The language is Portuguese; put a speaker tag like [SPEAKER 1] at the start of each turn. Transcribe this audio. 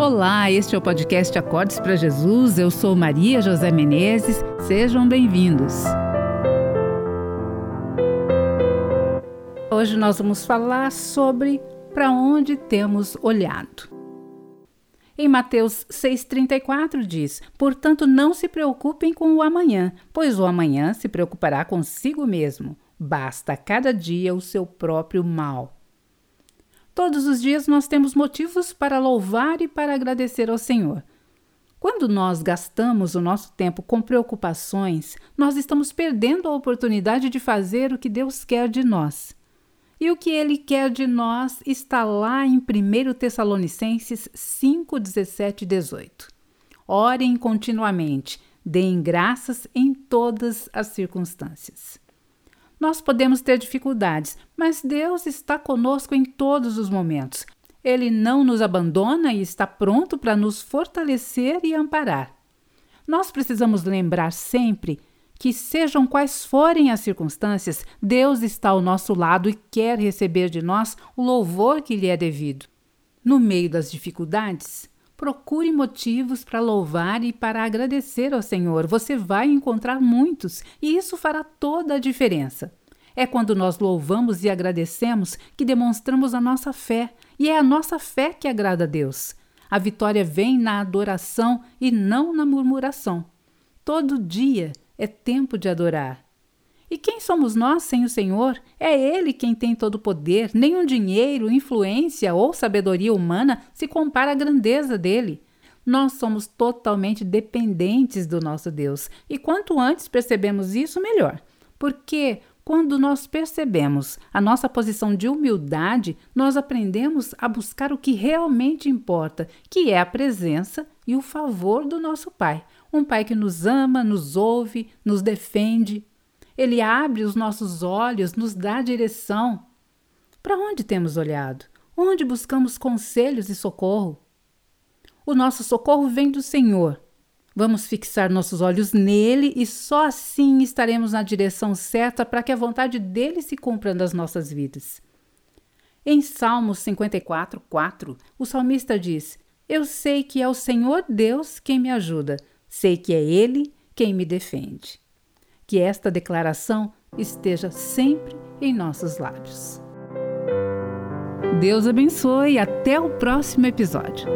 [SPEAKER 1] Olá, este é o podcast Acordes para Jesus. Eu sou Maria José Menezes. Sejam bem-vindos. Hoje nós vamos falar sobre para onde temos olhado. Em Mateus 6,34 diz: Portanto, não se preocupem com o amanhã, pois o amanhã se preocupará consigo mesmo. Basta cada dia o seu próprio mal. Todos os dias nós temos motivos para louvar e para agradecer ao Senhor. Quando nós gastamos o nosso tempo com preocupações, nós estamos perdendo a oportunidade de fazer o que Deus quer de nós. E o que ele quer de nós está lá em 1 Tessalonicenses 5, 17 e 18. Orem continuamente, deem graças em todas as circunstâncias. Nós podemos ter dificuldades, mas Deus está conosco em todos os momentos. Ele não nos abandona e está pronto para nos fortalecer e amparar. Nós precisamos lembrar sempre que, sejam quais forem as circunstâncias, Deus está ao nosso lado e quer receber de nós o louvor que lhe é devido. No meio das dificuldades, procure motivos para louvar e para agradecer ao Senhor. Você vai encontrar muitos e isso fará toda a diferença. É quando nós louvamos e agradecemos que demonstramos a nossa fé, e é a nossa fé que agrada a Deus. A vitória vem na adoração e não na murmuração. Todo dia é tempo de adorar. E quem somos nós sem o Senhor? É Ele quem tem todo o poder. Nenhum dinheiro, influência ou sabedoria humana se compara à grandeza dele. Nós somos totalmente dependentes do nosso Deus. E quanto antes percebemos isso, melhor. Porque quando nós percebemos a nossa posição de humildade, nós aprendemos a buscar o que realmente importa, que é a presença e o favor do nosso Pai. Um Pai que nos ama, nos ouve, nos defende. Ele abre os nossos olhos, nos dá direção. Para onde temos olhado? Onde buscamos conselhos e socorro? O nosso socorro vem do Senhor Vamos fixar nossos olhos nele e só assim estaremos na direção certa para que a vontade dele se cumpra nas nossas vidas. Em Salmos 54, 4, o salmista diz: Eu sei que é o Senhor Deus quem me ajuda, sei que é Ele quem me defende. Que esta declaração esteja sempre em nossos lábios. Deus abençoe e até o próximo episódio.